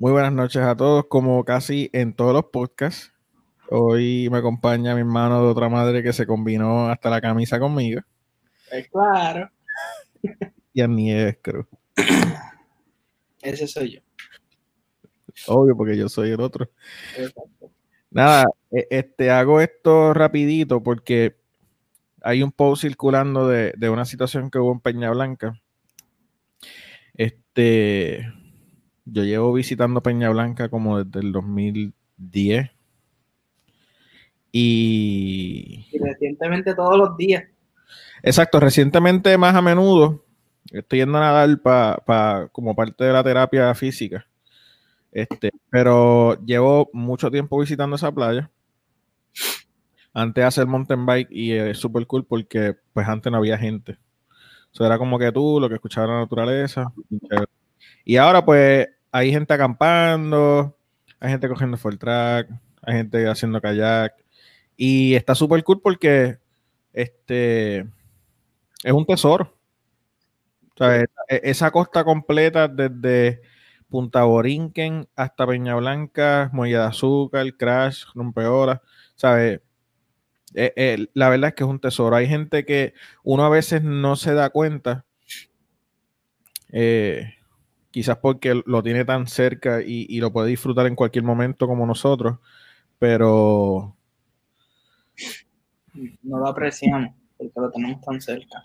Muy buenas noches a todos, como casi en todos los podcasts. Hoy me acompaña mi hermano de otra madre que se combinó hasta la camisa conmigo. Es claro. Y a mi creo. Ese soy yo. Obvio, porque yo soy el otro. Nada, e- este, hago esto rapidito porque hay un post circulando de, de una situación que hubo en Peña Blanca. Este, yo llevo visitando Peña Blanca como desde el 2010. Y Y recientemente todos los días. Exacto, recientemente más a menudo estoy yendo a nadar pa- pa- como parte de la terapia física. Este, pero llevo mucho tiempo visitando esa playa. Antes de hacer mountain bike y es súper cool porque pues antes no había gente. Eso era como que tú, lo que escuchaba la naturaleza. Y ahora pues hay gente acampando, hay gente cogiendo full track, hay gente haciendo kayak. Y está súper cool porque este es un tesoro. O sea, e- e- esa costa completa desde Punta Borinquen hasta Peña Blanca, Muelle de Azúcar, Crash, Rompeolas, ¿sabes? Eh, eh, la verdad es que es un tesoro. Hay gente que uno a veces no se da cuenta, eh, quizás porque lo tiene tan cerca y, y lo puede disfrutar en cualquier momento como nosotros, pero No lo apreciamos porque lo tenemos tan cerca.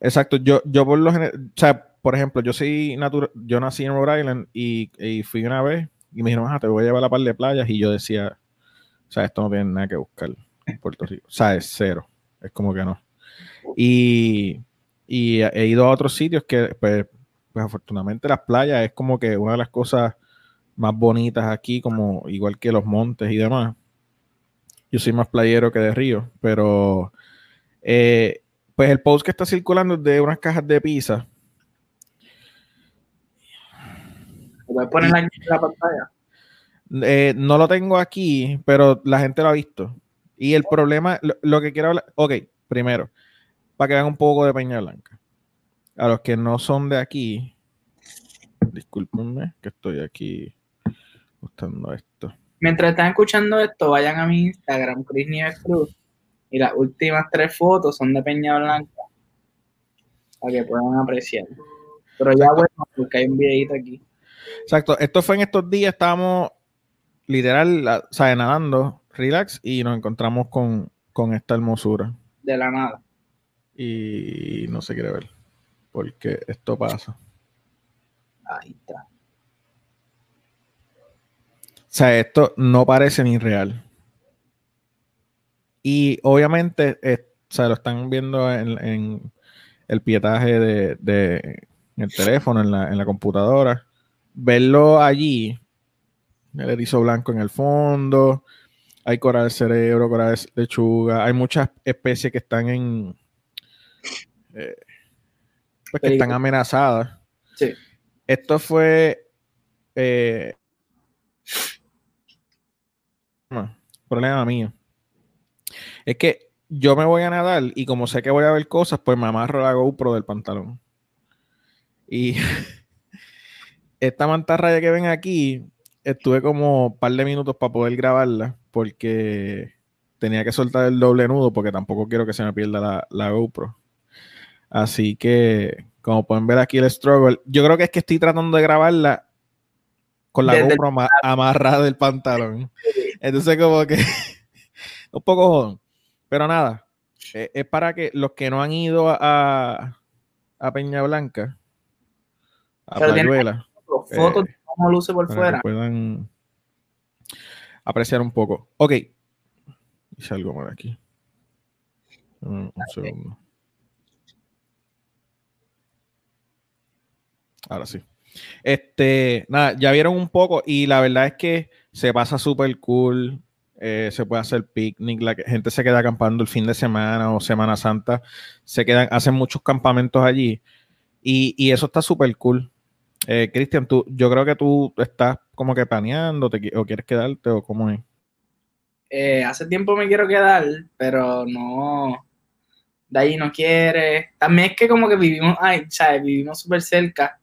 Exacto, yo, yo por lo general, o sea, por ejemplo, yo soy natura- yo nací en Rhode Island y, y fui una vez y me dijeron, ah, te voy a llevar a la par de playas y yo decía, o sea, esto no tiene nada que buscar en Puerto Rico, o sea, es cero, es como que no. Y, y he ido a otros sitios que, pues, pues afortunadamente las playas es como que una de las cosas más bonitas aquí, como igual que los montes y demás. Yo soy más playero que de río, pero eh, pues el post que está circulando es de unas cajas de pizza. ¿Lo poner aquí en la pantalla? Eh, no lo tengo aquí, pero la gente lo ha visto. Y el problema, lo, lo que quiero hablar, ok, primero, para que vean un poco de Peña Blanca. A los que no son de aquí, discúlpenme que estoy aquí buscando esto. Mientras están escuchando esto, vayan a mi Instagram, Chris Nieves Cruz. Y las últimas tres fotos son de Peña Blanca. Para que puedan apreciar. Pero ya bueno, porque hay un videito aquí. Exacto, esto fue en estos días, estábamos literal, o sea, nadando, relax, y nos encontramos con, con esta hermosura. De la nada. Y no se quiere ver, porque esto pasa. Ahí está. O sea, esto no parece ni real. Y obviamente, eh, o sea, lo están viendo en, en el pietaje de, de- en el teléfono, en la, en la computadora. Verlo allí, el erizo blanco en el fondo, hay coral cerebro, coral de lechuga, hay muchas especies que están en. Eh, pues que están amenazadas. Sí. Esto fue. eh, problema mío. Es que yo me voy a nadar y como sé que voy a ver cosas, pues me amarro la GoPro del pantalón. Y esta mantarraya que ven aquí, estuve como un par de minutos para poder grabarla porque tenía que soltar el doble nudo porque tampoco quiero que se me pierda la, la GoPro. Así que, como pueden ver aquí el struggle, yo creo que es que estoy tratando de grabarla con la Desde GoPro amarrada del pantalón. Entonces, como que un poco jodón. Pero nada, eh, es para que los que no han ido a, a Peña Blanca, a Pero tiene- Playuela, Las fotos Eh, de cómo luce por para que fuera. puedan apreciar un poco. Ok, hice algo por aquí. Un, un segundo. Ahora sí. Este, nada, ya vieron un poco y la verdad es que se pasa súper cool. eh, se puede hacer picnic, la gente se queda acampando el fin de semana o Semana Santa, se quedan, hacen muchos campamentos allí y, y eso está súper cool. Eh, Cristian, tú, yo creo que tú estás como que planeando te o quieres quedarte o cómo es. Eh, hace tiempo me quiero quedar, pero no. De ahí no quiere. También es que como que vivimos, ay, ¿sabes? Vivimos súper cerca.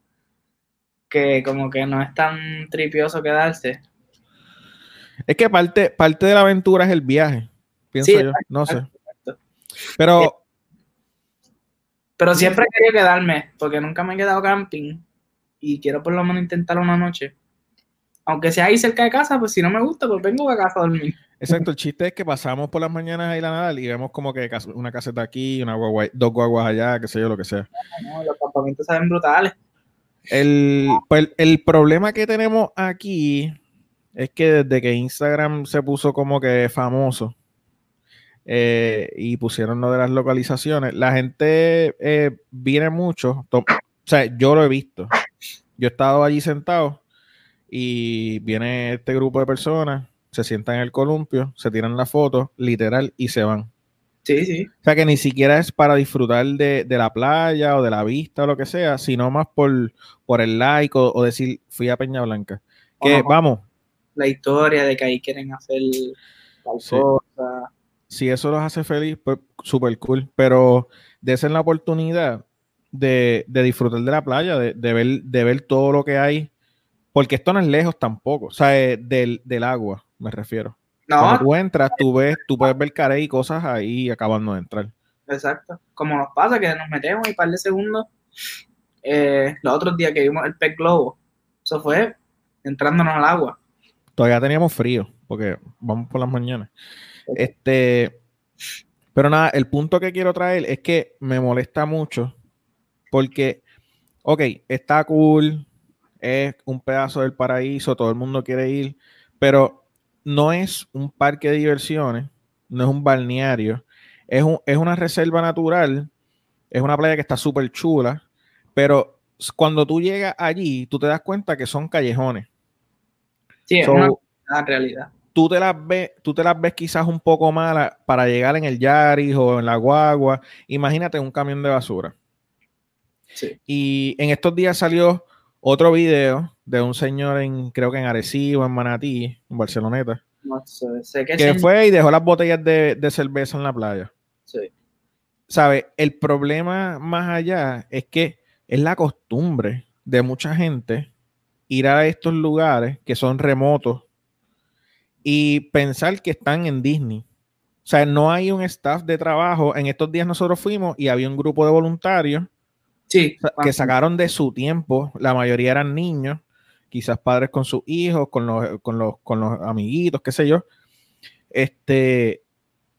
Que como que no es tan tripioso quedarse. Es que parte, parte de la aventura es el viaje, pienso yo, no sé. Pero... Pero siempre he querido quedarme, porque nunca me he quedado camping y quiero por lo menos intentar una noche. Aunque sea ahí cerca de casa, pues si no me gusta, pues vengo a casa a dormir. Exacto, el chiste es que pasamos por las mañanas ahí la nada y vemos como que una caseta aquí, una dos guaguas allá, qué sé yo, lo que sea. los campamentos salen brutales. El, pues, el problema que tenemos aquí es que desde que Instagram se puso como que famoso eh, y pusieron lo de las localizaciones, la gente eh, viene mucho. O sea, yo lo he visto. Yo he estado allí sentado y viene este grupo de personas, se sientan en el columpio, se tiran la foto, literal, y se van. Sí, sí. O sea que ni siquiera es para disfrutar de, la playa o de la vista o lo que sea, sino más por, por el like o, decir fui a Peña Blanca. Que vamos. La historia de que ahí quieren hacer tal cosa. Si eso los hace feliz, pues súper cool. Pero desen la oportunidad de, disfrutar de la playa, de, ver, de ver todo lo que hay. Porque esto no es lejos tampoco. O sea, eh, del, del agua, me refiero. No. Cuando tú entras, tú ves, tú puedes ver carey y cosas ahí acabando de entrar. Exacto. Como nos pasa que nos metemos y un par de segundos. Eh, los otros días que vimos el pez globo, eso fue entrándonos al agua. Todavía teníamos frío, porque vamos por las mañanas. Este, pero nada, el punto que quiero traer es que me molesta mucho porque, ok, está cool, es un pedazo del paraíso, todo el mundo quiere ir, pero no es un parque de diversiones, no es un balneario, es, es una reserva natural, es una playa que está súper chula, pero cuando tú llegas allí, tú te das cuenta que son callejones. Sí, es una realidad. Tú te, las ves, tú te las ves quizás un poco malas para llegar en el Yaris o en la guagua. Imagínate un camión de basura. Sí. Y en estos días salió otro video de un señor en, creo que en Arecibo, en Manatí, en Barceloneta. No sé, que, fue y dejó las botellas de, cerveza en la playa. Sí. ¿Sabe? El problema más allá es que es la costumbre de mucha gente ir a estos lugares que son remotos y pensar que están en Disney. O sea, no hay un staff de trabajo. En estos días nosotros fuimos y había un grupo de voluntarios Sí. Que sacaron de su tiempo, la mayoría eran niños, quizás padres con sus hijos, con los, con los, con los amiguitos, qué sé yo, este,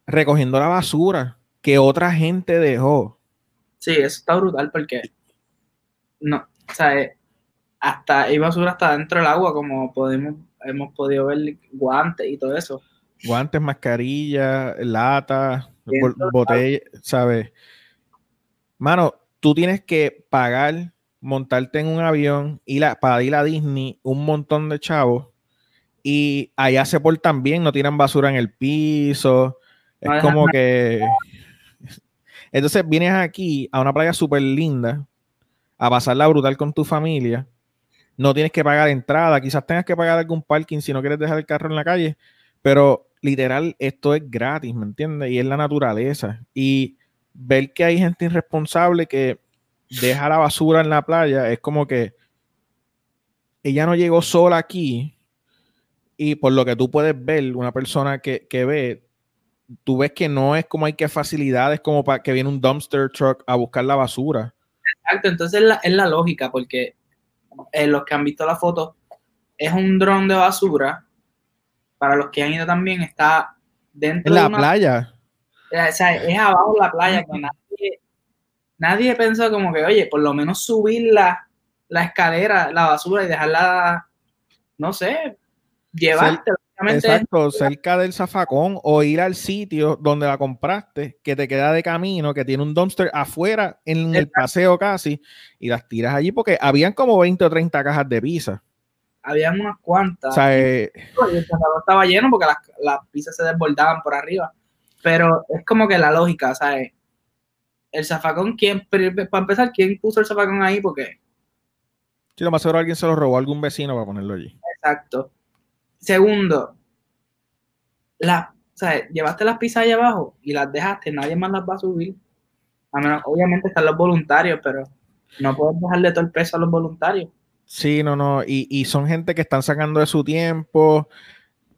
recogiendo la basura que otra gente dejó. Sí, eso está brutal porque no, o sea, eh, hasta hay basura hasta dentro del agua, como podemos, hemos podido ver guantes y todo eso. Guantes, mascarillas, lata, botellas, ¿sabes? Mano, tú tienes que pagar, montarte en un avión, ir a, para ir a Disney, un montón de chavos, y allá se portan bien, no tiran basura en el piso. Es como que. Entonces vienes aquí a una playa súper linda, a pasarla brutal con tu familia. No tienes que pagar entrada, quizás tengas que pagar algún parking si no quieres dejar el carro en la calle, pero literal, esto es gratis, ¿me entiendes? Y es la naturaleza. Y ver que hay gente irresponsable que deja la basura en la playa es como que ella no llegó sola aquí y por lo que tú puedes ver, una persona que, ve, tú ves que no es como hay que facilidades como para que viene un dumpster truck a buscar la basura. Exacto, entonces es la, lógica porque eh, los que han visto la foto es un dron de basura. Para los que han ido también está dentro de la playa o sea, es abajo la playa que nadie, nadie pensó como que, oye, por lo menos subir la, escalera, la basura y dejarla, no sé, llevarte. Exacto, cerca del zafacón o ir al sitio donde la compraste, que te queda de camino, que tiene un dumpster afuera en el paseo casi, y las tiras allí porque habían como 20 o 30 cajas de pizza. Habían unas cuantas. O sea, eh, el estaba lleno porque las, las pizzas se desbordaban por arriba. Pero es como que la lógica, ¿sabes? El zafacón, ¿quién, para empezar, ¿quién puso el zafacón ahí? Porque. Sí, lo más seguro alguien se lo robó a algún vecino para ponerlo allí. Exacto. Segundo, la, ¿sabes? llevaste las pizzas ahí abajo y las dejaste, nadie más las va a subir. A menos, obviamente están los voluntarios, pero no puedes dejarle todo el peso a los voluntarios. Sí, no, no. Y, son gente que están sacando de su tiempo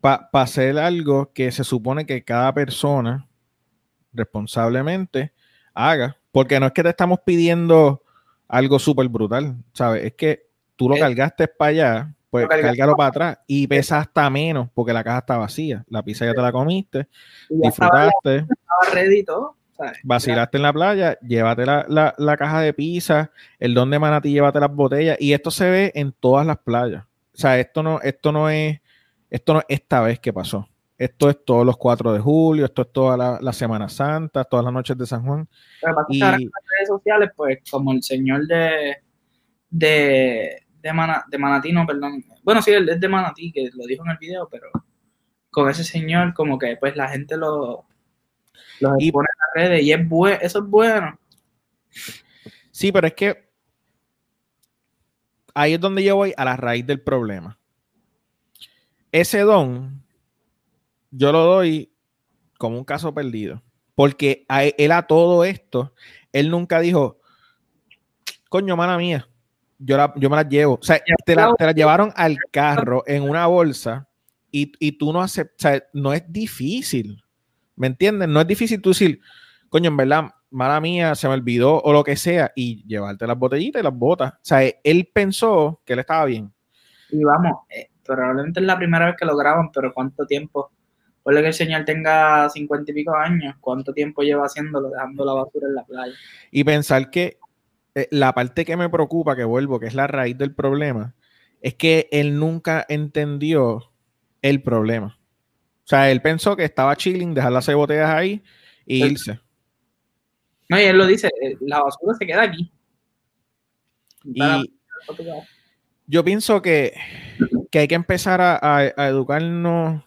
para hacer algo que se supone que cada persona responsablemente haga. Porque no es que te estamos pidiendo algo súper brutal, ¿sabes? Es que tú lo eh, cargaste para allá, pues cárgalo para atrás y pesa hasta menos porque la caja está vacía. La pizza ya te la comiste, disfrutaste. Estaba ready todo. Vacilaste en la playa, llévate la, caja de pizza, el don de manatí, llévate las botellas. Y esto se ve en todas las playas. O sea, esto no, esto no es, esto no esta vez que pasó. Esto es todos los 4 de julio, esto es toda la, Semana Santa, todas las noches de San Juan. y en las redes sociales, pues, como el señor de, de, de, Manatí, no, perdón. Bueno, sí, él es de Manatí, que lo dijo en el video, pero con ese señor, como que pues la gente lo, y, pone en las redes y es bueno, eso es bueno. Sí, pero es que ahí es donde yo voy a la raíz del problema. Ese don, yo lo doy como un caso perdido. Porque a él a todo esto, él nunca dijo, coño, mala mía, yo, yo me la llevo. O sea, te la, llevaron al carro en una bolsa y, y tú no aceptas, o sea, no es difícil. ¿Me entiendes? No es difícil tú decir, coño, en verdad, mala mía, se me olvidó o lo que sea, y llevarte las botellitas y las botas. O sea, él pensó que él estaba bien. Y vamos, eh, probablemente es la primera vez que lo graban, pero ¿cuánto tiempo? Puede que el señor tenga cincuenta y pico años, ¿cuánto tiempo lleva haciéndolo, dejando la basura en la playa? Y pensar que eh, la parte que me preocupa, que vuelvo, que es la raíz del problema, es que él nunca entendió el problema. O sea, él pensó que estaba chilling, dejar las seis botellas ahí y irse. No, y él lo dice, eh, la basura se queda aquí. Y yo pienso que, hay que empezar a, educarnos,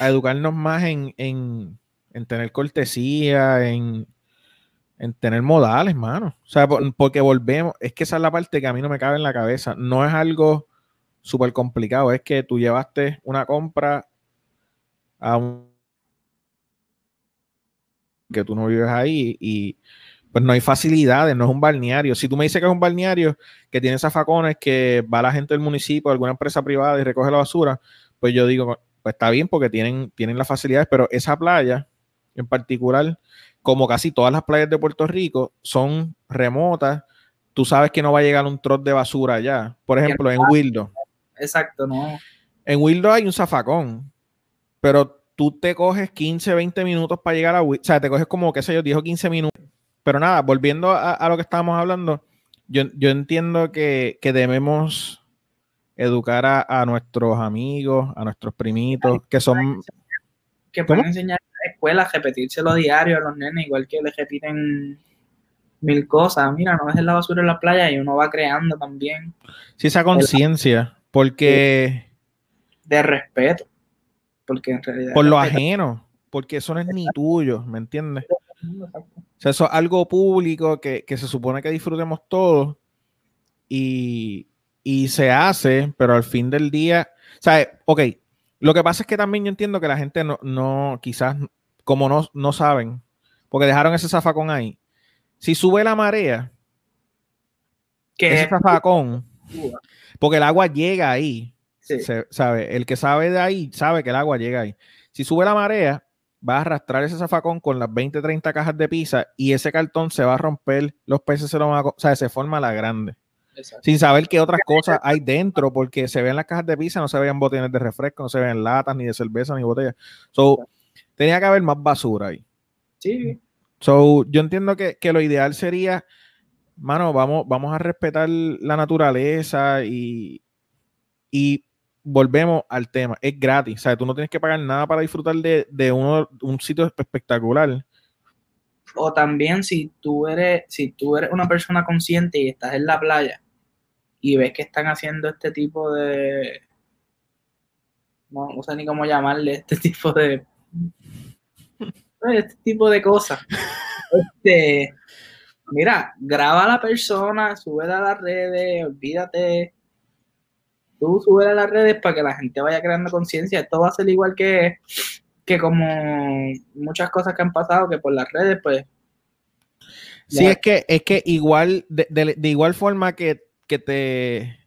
a educarnos más en, tener cortesía, en, tener modales, mano. O sea, porque volvemos, es que esa es la parte que a mí no me cabe en la cabeza. No es algo súper complicado, es que tú llevaste una compra que tú no vives ahí y pues no hay facilidades, no es un balneario. Si tú me dices que es un balneario que tiene zafacones, que va la gente del municipio, alguna empresa privada y recoge la basura, pues yo digo, pues está bien porque tienen, tienen las facilidades, pero esa playa en particular, como casi todas las playas de Puerto Rico, son remotas. Tú sabes que no va a llegar un trot de basura allá. Por ejemplo, en Wildo. Exacto, no. En Wildo hay un zafacón, pero tú te coges 15, 20 minutos para llegar a, o sea, te coges como, qué sé yo, 10 o 15 minutos. Pero nada, volviendo a, lo que estábamos hablando, yo, entiendo que, debemos educar a, nuestros amigos, a nuestros primitos, que son... Que pueden enseñar en la escuela a repetírselo diario a los nenes, igual que les repiten mil cosas. Mira, no dejes la basura en la playa y uno va creando también. Sí, esa conciencia, porque... De respeto porque en realidad... Por lo ajeno, porque eso no es ni tuyo, ¿me entiendes? O sea, eso es algo público que, se supone que disfrutemos todos y, se hace, pero al fin del día, o sea, ok, lo que pasa es que también yo entiendo que la gente no, no quizás, como no, no saben, porque dejaron ese zafacón ahí, si sube la marea, que ese zafacón, porque el agua llega ahí, sabe, el que sabe de ahí sabe que el agua llega ahí. Si sube la marea, va a arrastrar ese zafacón con las 20, 30 cajas de pizza y ese cartón se va a romper, los peces se lo van a... O sea, se forma la grande. Sin saber qué otras cosas hay dentro, porque se ven las cajas de pizza, no se veían botines de refresco, no se ven latas, ni de cerveza, ni botellas. So, tenía que haber más basura ahí. Sí. So, yo entiendo que, que, lo ideal sería, mano, vamos, vamos a respetar la naturaleza y, y volvemos al tema, es gratis, o sea, tú no tienes que pagar nada para disfrutar de, un sitio espectacular. O también si tú eres, si tú eres una persona consciente y estás en la playa y ves que están haciendo este tipo de no, sé ni cómo llamarle este tipo de este tipo de cosas. Este, mira, graba a la persona, sube a las redes, olvídate tú subes a las redes para que la gente vaya creando conciencia. Esto va a ser igual que, que como muchas cosas que han pasado, que por las redes, pues. Sí, es que, es que igual, de, igual forma que, te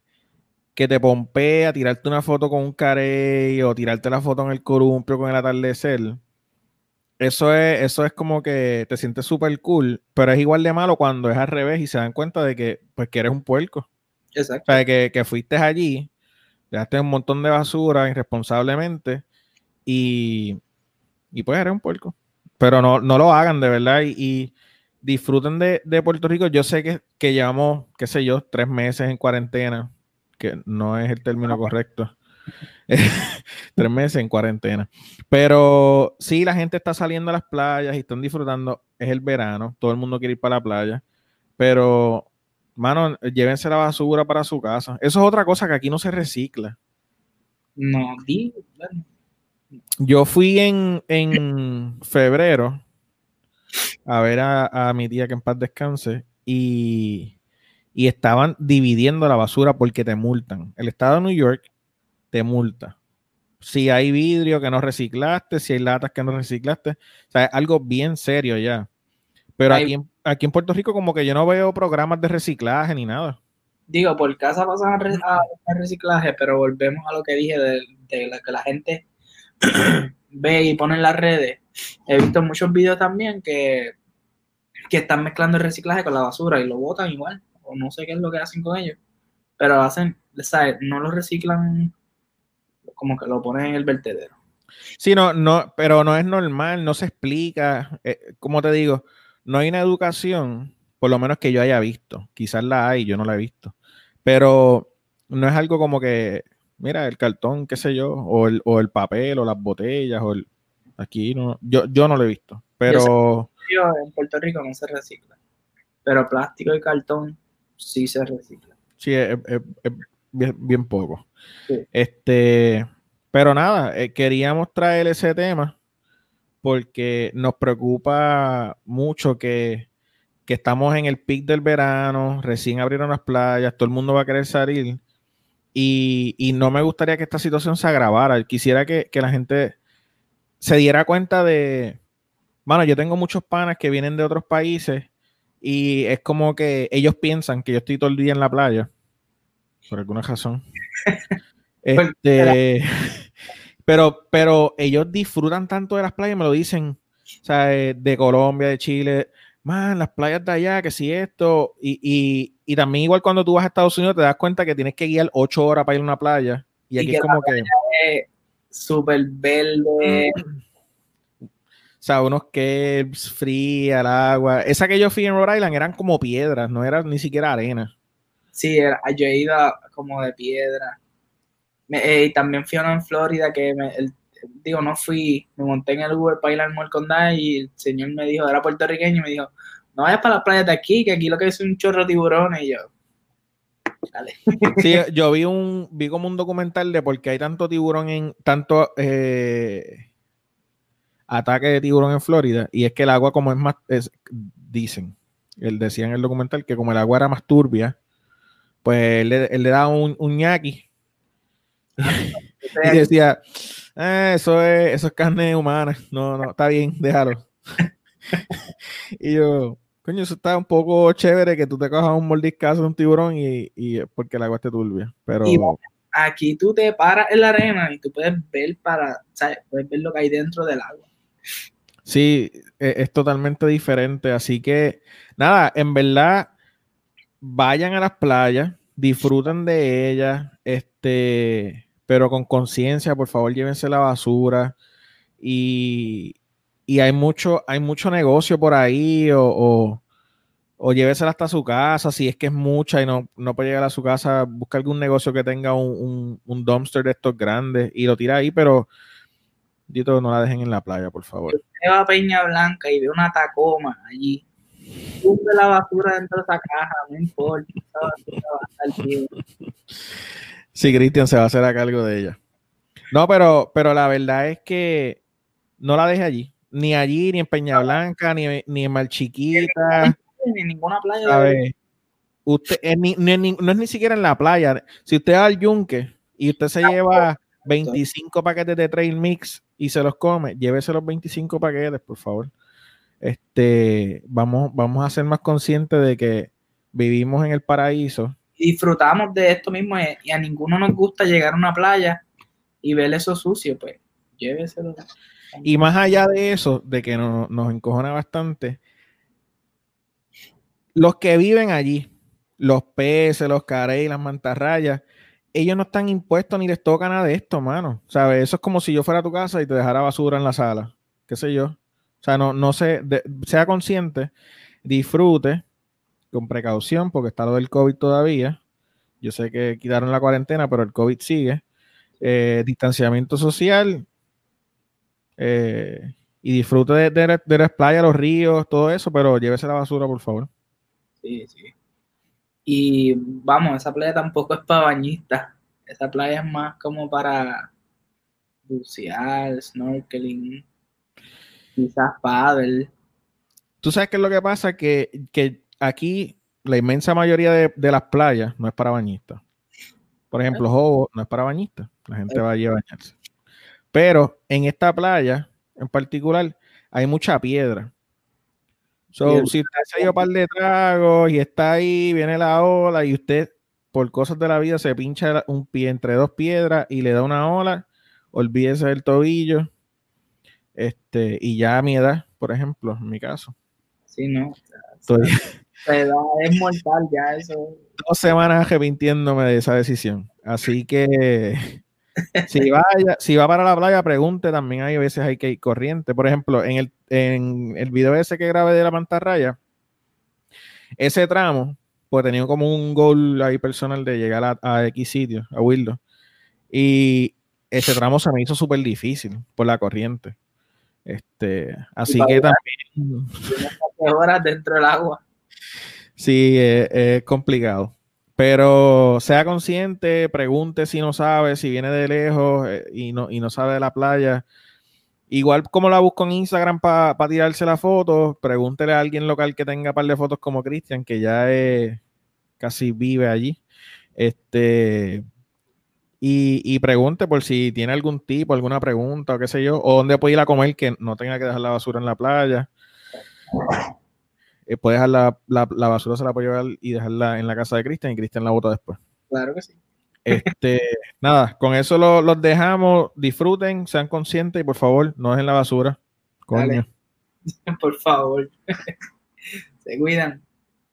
que te pompea, tirarte una foto con un carey o tirarte la foto en el columpio con el atardecer. Eso es, eso es como que te sientes súper cool, pero es igual de malo cuando es al revés y se dan cuenta de que, pues, que eres un puerco. Exacto. O sea, que, que fuiste allí, dejaste un montón de basura irresponsablemente y, y pues eres un puerco. Pero no, no lo hagan de verdad y, y disfruten de, de, Puerto Rico. Yo sé que, que llevamos, qué sé yo, tres meses en cuarentena, que no es el término correcto. tres meses en cuarentena. Pero sí, la gente está saliendo a las playas y están disfrutando. Es el verano, todo el mundo quiere ir para la playa. Pero, mano, llévense la basura para su casa. Eso es otra cosa que aquí no se recicla. No, di, bueno. Yo fui en, en febrero a ver a, a, mi tía que en paz descanse y, y, estaban dividiendo la basura porque te multan. El estado de New York te multa. Si hay vidrio que no reciclaste, si hay latas que no reciclaste, o sea, es algo bien serio ya. Pero aquí, en, aquí en Puerto Rico como que yo no veo programas de reciclaje ni nada. Digo, por casa pasan a, re, a, a reciclaje, pero volvemos a lo que dije de, de la, que la gente ve y pone en las redes. He visto muchos videos también que, que están mezclando el reciclaje con la basura y lo botan igual, o no sé qué es lo que hacen con ellos, pero hacen, ¿sabes? No lo reciclan como que lo ponen en el vertedero. Sí, no, no, pero no es normal, no se explica, eh, como te digo, no hay una educación, por lo menos que yo haya visto, quizás la hay, yo no la he visto, pero no es algo como que mira, el cartón, qué sé yo, o el, o el papel, o las botellas, o el... Aquí no, yo, yo no lo he visto, pero... En Puerto Rico no se recicla, pero plástico y cartón sí se recicla. Sí, es, es, es bien, bien, poco. Sí. Este, pero nada, eh, queríamos traer ese tema porque nos preocupa mucho que, que estamos en el pic del verano, recién abrieron las playas, todo el mundo va a querer salir y, y, no me gustaría que esta situación se agravara. Quisiera que, que, la gente se diera cuenta de, bueno, yo tengo muchos panas que vienen de otros países y es como que ellos piensan que yo estoy todo el día en la playa, por alguna razón. este, pero, pero ellos disfrutan tanto de las playas, me lo dicen, o sea, de Colombia, de Chile, man, las playas de allá, que si esto, y, y, y, también igual cuando tú vas a Estados Unidos te das cuenta que tienes que guiar ocho horas para ir a una playa, y aquí y es como que... Súper verde. O sea, unos que fría el agua. Esa que yo fui en Rhode Island eran como piedras, no era ni siquiera arena. Sí, era, yo he ido como de piedra. Me, eh, y también fui a una en Florida que me, el, digo, no fui, me monté en el Uber para ir al Morcondá y el señor me dijo, era puertorriqueño, y me dijo, no vayas para las playas de aquí, que aquí lo que es un chorro de tiburones, y yo, dale. Sí, yo vi un, vi como un documental de por qué hay tanto tiburón en, tanto eh, ataque de tiburón en Florida, y es que el agua como es más, es, dicen, él decía en el documental que como el agua era más turbia, pues él, le, él le daba un, un ñaki, y decía, eh, eso, es, eso es carne humana. No, no, está bien, déjalo. y yo, coño, eso está un poco chévere que tú te cojas un mordiscazo de un tiburón y, y porque el agua esté turbia. Pero y aquí tú te paras en la arena y tú puedes ver para, ¿sabes? Puedes ver lo que hay dentro del agua. Sí, es, es totalmente diferente. Así que, nada, en verdad, vayan a las playas, disfruten de ellas, este pero con conciencia, por favor, llévense la basura. Y, y, hay, mucho, hay mucho negocio por ahí, o, o, llévesela hasta su casa, si es que es mucha y no, no puede llegar a su casa, busca algún negocio que tenga un, un, dumpster de estos grandes y lo tira ahí, pero Dito, no la dejen en la playa, por favor. Va a Peña Blanca y ve una tacoma allí. Sube la basura dentro de esa caja, no importa. Sí, Cristian se va a hacer a cargo de ella. No, pero, pero la verdad es que no la deje allí. Ni allí, ni en Peña Blanca, ni, ni en Malchiquita. Ni en ninguna playa. A ver, usted, eh, ni, ni, no es ni siquiera en la playa. Si usted va al yunque y usted se lleva 25 paquetes de trail mix y se los come, llévese los 25 paquetes, por favor. Este, vamos, vamos a ser más conscientes de que vivimos en el paraíso disfrutamos de esto mismo y, y a ninguno nos gusta llegar a una playa y ver eso sucio, pues lléveselo. Y más allá de eso, de que no- nos encojona bastante, los que viven allí, los peces, los carey, las mantarrayas, ellos no están impuestos ni les toca nada de esto, mano. ¿Sabes? Eso es como si yo fuera a tu casa y te dejara basura en la sala. ¿Qué sé yo? O sea, no, no sé, de- sea consciente, disfrute con precaución, porque está lo del COVID todavía. Yo sé que quitaron la cuarentena, pero el COVID sigue. Eh, distanciamiento social, eh, y disfrute de, de de las playas, los ríos, todo eso, pero llévese la basura, por favor. Sí, sí. Y vamos, esa playa tampoco es para bañistas. Esa playa es más como para bucear, snorkeling, quizás paddle. Tú sabes qué es lo que pasa, que, que aquí la inmensa mayoría de, de las playas no es para bañistas. Por ejemplo, Jobo no es para bañistas. La gente va allí a bañarse. Pero en esta playa, en particular, hay mucha piedra. So, Bien. si usted se un par de tragos y está ahí, viene la ola y usted, por cosas de la vida, se pincha un pie entre dos piedras y le da una ola, olvídese del tobillo. Este, y ya a mi edad, por ejemplo, en mi caso, Sí, no. estoy La edad es mortal ya eso. dos semanas arrepintiéndome de esa decisión. Así que si vaya, si va para la playa, pregunte. También hay veces hay que ir corriente. Por ejemplo, en el, en el video ese que grabé de la mantarraya, ese tramo, pues tenía como un goal ahí personal de llegar a, a X sitio, a Wildo. Y ese tramo se me hizo súper difícil por la corriente. Este, así que también horas dentro del agua. Sí, es, complicado. Pero sea consciente, pregunte si no sabe, si viene de lejos eh, y, no, y no sabe de la playa. Igual como la busco en Instagram para tirarse la foto, pregúntele a alguien local que tenga par de fotos como Cristian, que ya es- casi vive allí. Este, y, y pregunte por si tiene algún tipo, alguna pregunta o qué sé yo, o dónde puede ir a comer que no tenga que dejar la basura en la playa. Eh, puede dejar la, la- la basura, se la puede llevar y dejarla en la casa de Cristian y Cristian la bota después. Claro que sí. Este, nada, con eso lo- los dejamos. Disfruten, sean conscientes y por favor, no dejen la basura. Coño. Por favor. Se cuidan.